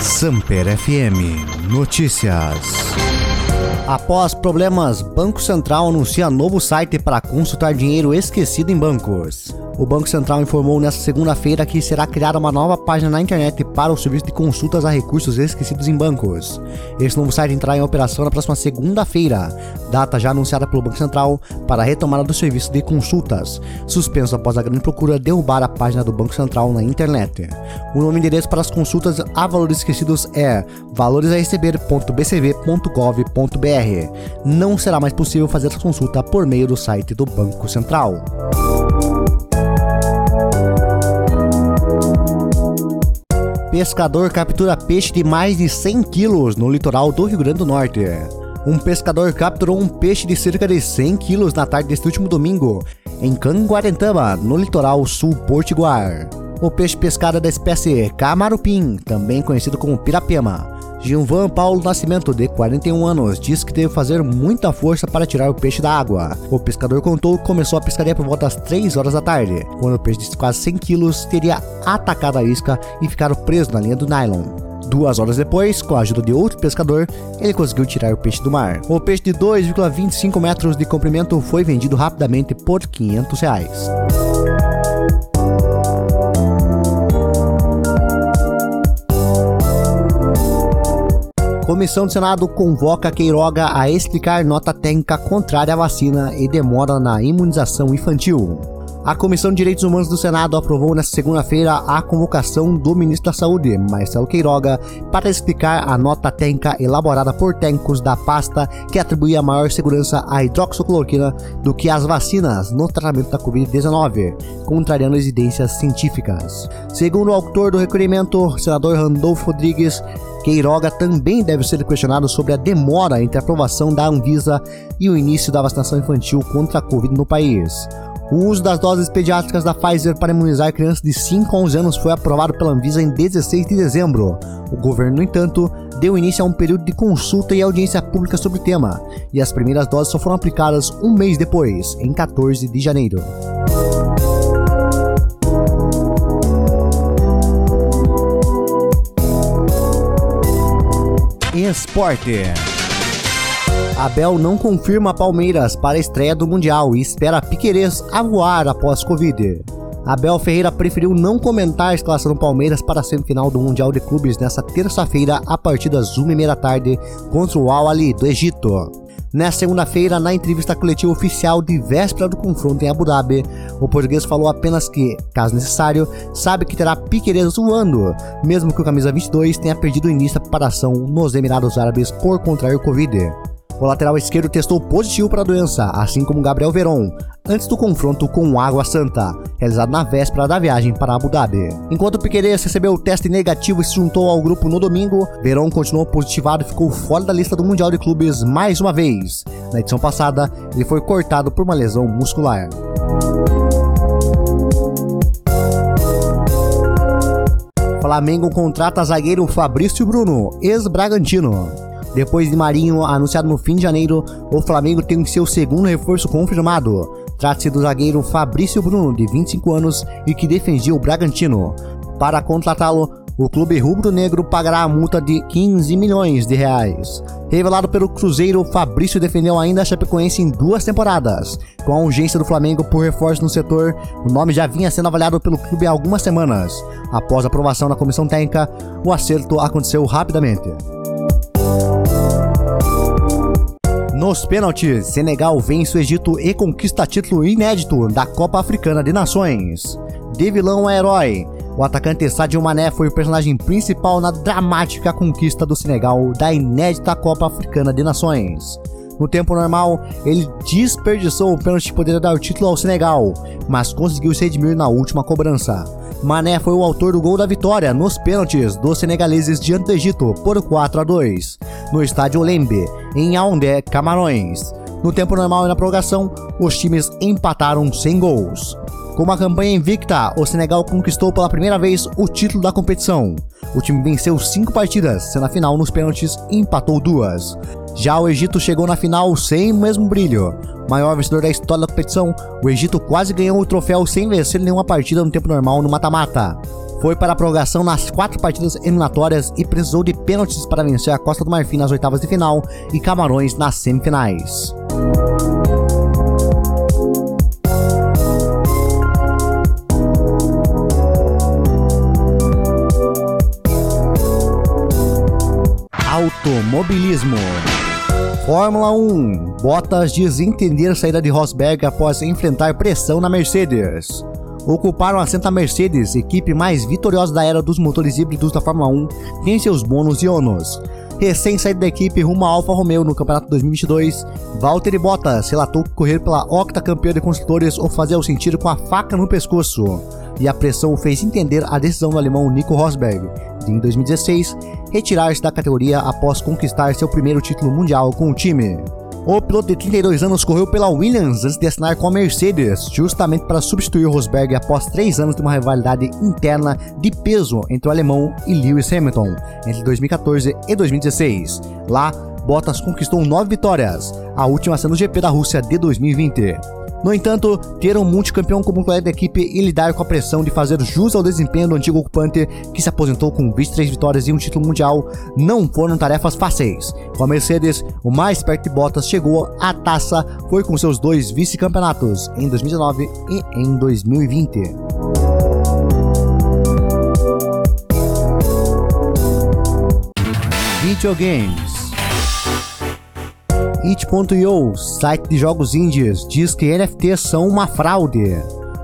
Samper FM Notícias. Após problemas, Banco Central anuncia novo site para consultar dinheiro esquecido em bancos. O Banco Central informou nesta segunda-feira que será criada uma nova página na internet para o serviço de consultas a recursos esquecidos em bancos. Esse novo site entrará em operação na próxima segunda-feira, data já anunciada pelo Banco Central para a retomada do serviço de consultas, suspenso após a grande procura derrubar a página do Banco Central na internet. O e endereço para as consultas a valores esquecidos é valoresareceber.bcv.gov.br. Não será mais possível fazer a consulta por meio do site do Banco Central. Pescador captura peixe de mais de 100 quilos no litoral do Rio Grande do Norte. Um pescador capturou um peixe de cerca de 100 quilos na tarde deste último domingo, em Canguarentama, no litoral sul portiguar. O peixe pescado é da espécie camarupim, também conhecido como pirapema. Gilvan Paulo Nascimento, de 41 anos, disse que teve que fazer muita força para tirar o peixe da água. O pescador contou que começou a pescaria por volta das 3 horas da tarde, quando o peixe de quase 100 quilos teria atacado a isca e ficado preso na linha do nylon. Duas horas depois, com a ajuda de outro pescador, ele conseguiu tirar o peixe do mar. O peixe de 2,25 metros de comprimento foi vendido rapidamente por 500 reais. Comissão do Senado convoca Queiroga a explicar nota técnica contrária à vacina e demora na imunização infantil. A Comissão de Direitos Humanos do Senado aprovou nesta segunda-feira a convocação do ministro da Saúde, Marcelo Queiroga, para explicar a nota técnica elaborada por técnicos da pasta que atribuía maior segurança à hidroxicloroquina do que às vacinas no tratamento da Covid-19, contrariando evidências científicas. Segundo o autor do requerimento, senador Randolfo Rodrigues, Queiroga também deve ser questionado sobre a demora entre a aprovação da Anvisa e o início da vacinação infantil contra a Covid no país. O uso das doses pediátricas da Pfizer para imunizar crianças de 5 a 11 anos foi aprovado pela Anvisa em 16 de dezembro. O governo, no entanto, deu início a um período de consulta e audiência pública sobre o tema, e as primeiras doses só foram aplicadas um mês depois, em 14 de janeiro. Esporte. Abel não confirma Palmeiras para a estreia do Mundial e espera Piquerez a voar após Covid. Abel Ferreira preferiu não comentar a escalação do Palmeiras para a semifinal do Mundial de Clubes nesta terça-feira a partir das 1h30 da tarde contra o Al Ali do Egito. Nesta segunda-feira, na entrevista coletiva oficial de véspera do confronto em Abu Dhabi, o português falou apenas que, caso necessário, sabe que terá Piqueires voando, mesmo que o camisa 22 tenha perdido o início da preparação nos Emirados Árabes por contrair o Covid. O lateral esquerdo testou positivo para a doença, assim como Gabriel Veron, antes do confronto com o Água Santa, realizado na véspera da viagem para Abu Dhabi. Enquanto Piqueires recebeu o teste negativo e se juntou ao grupo no domingo, Veron continuou positivado e ficou fora da lista do Mundial de Clubes mais uma vez. Na edição passada, ele foi cortado por uma lesão muscular. Flamengo contrata zagueiro Fabrício Bruno, ex-Bragantino. Depois de Marinho anunciado no fim de janeiro, o Flamengo tem seu segundo reforço confirmado. Trata-se do zagueiro Fabrício Bruno, de 25 anos e que defendia o Bragantino. Para contratá-lo, o clube rubro-negro pagará a multa de 15 milhões de reais. Revelado pelo Cruzeiro, Fabrício defendeu ainda a Chapecoense em duas temporadas. Com a urgência do Flamengo por reforço no setor, o nome já vinha sendo avaliado pelo clube há algumas semanas. Após aprovação na comissão técnica, o acerto aconteceu rapidamente. Nos pênaltis, Senegal vence o Egito e conquista título inédito da Copa Africana de Nações. De vilão a herói, o atacante Sadio Mané foi o personagem principal na dramática conquista do Senegal da inédita Copa Africana de Nações. No tempo normal, ele desperdiçou o pênalti que poderia dar o título ao Senegal, mas conseguiu se redimir na última cobrança. Mané foi o autor do gol da vitória nos pênaltis dos senegaleses diante do Egito por 4 a 2, no estádio Lembe, em Yaoundé, Camarões. No tempo normal e na prorrogação, os times empataram sem gols. Com uma campanha invicta, o Senegal conquistou pela primeira vez o título da competição. O time venceu cinco partidas, sendo a final nos pênaltis e empatou duas. Já o Egito chegou na final sem o mesmo brilho. Maior vencedor da história da competição, o Egito quase ganhou o troféu sem vencer nenhuma partida no tempo normal no mata-mata. foi para a prorrogação nas quatro partidas eliminatórias e precisou de pênaltis para vencer a Costa do Marfim nas oitavas de final e Camarões nas semifinais. Automobilismo. Fórmula 1. Bottas diz entender saída de Rosberg após enfrentar pressão na Mercedes. Ocuparam a Santa Mercedes, equipe mais vitoriosa da era dos motores híbridos da Fórmula 1, tem seus bônus e ônus. Recém saído da equipe rumo à Alfa Romeo no Campeonato 2022, Valtteri Bottas relatou que correr pela octacampeã de construtores o fazia sentir com a faca no pescoço, e a pressão o fez entender a decisão do alemão Nico Rosberg, de em 2016 retirar-se da categoria após conquistar seu primeiro título mundial com o time. O piloto de 32 anos correu pela Williams antes de assinar com a Mercedes, justamente para substituir Rosberg após três anos de uma rivalidade interna de peso entre o alemão e Lewis Hamilton, entre 2014 e 2016. Lá, Bottas conquistou nove vitórias, a última sendo o GP da Rússia de 2020. No entanto, ter um multicampeão como colega da equipe e lidar com a pressão de fazer jus ao desempenho do antigo ocupante, que se aposentou com 23 vitórias e um título mundial, não foram tarefas fáceis. Com a Mercedes, o mais perto de Bottas chegou à taça foi com seus dois vice-campeonatos, em 2019 e em 2020. Videogames It.io, site de jogos indies, diz que NFTs são uma fraude.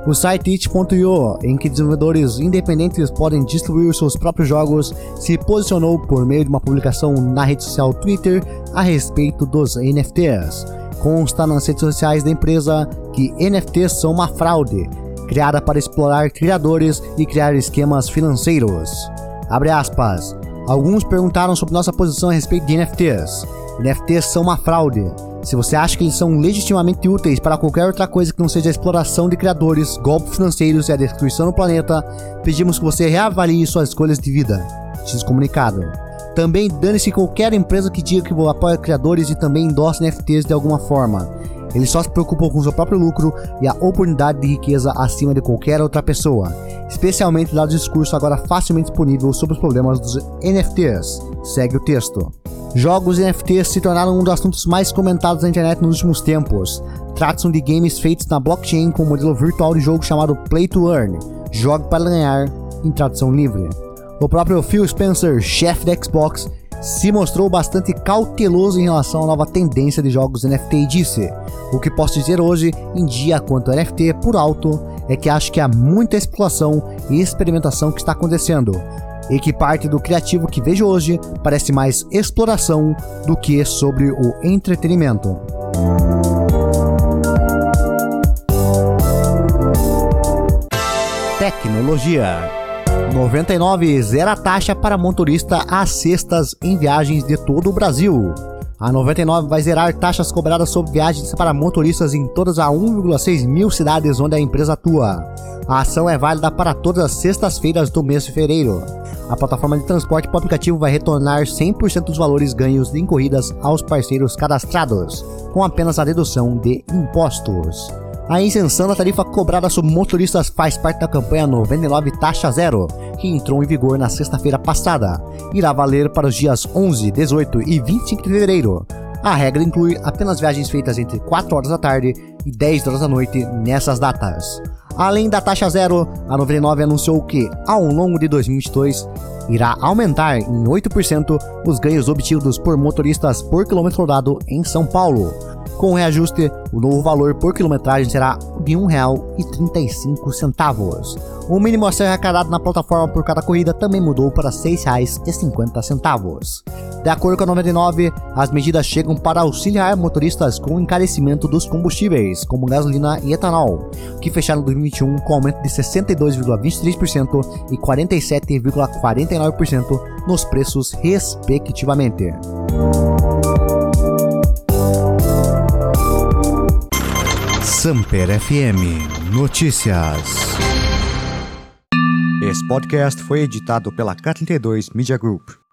O site It.io, em que desenvolvedores independentes podem distribuir seus próprios jogos, se posicionou por meio de uma publicação na rede social Twitter a respeito dos NFTs. Consta nas redes sociais da empresa que NFTs são uma fraude, criada para explorar criadores e criar esquemas financeiros. Abre aspas. Alguns perguntaram sobre nossa posição a respeito de NFTs. NFTs são uma fraude. Se você acha que eles são legitimamente úteis para qualquer outra coisa que não seja a exploração de criadores, golpes financeiros e a destruição do planeta, pedimos que você reavalie suas escolhas de vida. Diz comunicado. Também dane-se qualquer empresa que diga que apoia criadores e também endossa NFTs de alguma forma. Eles só se preocupam com seu próprio lucro e a oportunidade de riqueza acima de qualquer outra pessoa, especialmente dado o discurso agora facilmente disponível sobre os problemas dos NFTs. Segue o texto. Jogos NFTs se tornaram um dos assuntos mais comentados na internet nos últimos tempos. Tratam de games feitos na blockchain com um modelo virtual de jogo chamado Play to Earn, jogue para ganhar, em tradução livre. O próprio Phil Spencer, chefe da Xbox, se mostrou bastante cauteloso em relação à nova tendência de jogos NFT e disse: O que posso dizer hoje em dia quanto ao NFT por alto é que acho que há muita exploração e experimentação que está acontecendo, e que parte do criativo que vejo hoje parece mais exploração do que sobre o entretenimento. Tecnologia 99 zera taxa para motorista às sextas em viagens de todo o Brasil. A 99 vai zerar taxas cobradas sobre viagens para motoristas em todas as 1,6 mil cidades onde a empresa atua. A ação é válida para todas as sextas-feiras do mês de fevereiro. A plataforma de transporte por aplicativo vai retornar 100% dos valores ganhos em corridas aos parceiros cadastrados, com apenas a dedução de impostos. A isenção da tarifa cobrada sobre motoristas faz parte da campanha 99 Taxa Zero, que entrou em vigor na sexta-feira passada. Irá valer para os dias 11, 18 e 25 de fevereiro. A regra inclui apenas viagens feitas entre 4 horas da tarde e 10 horas da noite nessas datas. Além da taxa zero, a 99 anunciou que, ao longo de 2022, irá aumentar em 8% os ganhos obtidos por motoristas por quilômetro rodado em São Paulo. Com o reajuste, o novo valor por quilometragem será de R$ 1,35. O mínimo a ser arrecadado na plataforma por cada corrida também mudou para R$ 6,50. De acordo com a 99, as medidas chegam para auxiliar motoristas com o encarecimento dos combustíveis, como gasolina e etanol, que fecharam 2021 com aumento de 62,23% e 47,49% nos preços, respectivamente. Samper FM Notícias. Esse podcast foi editado pela K32 Media Group.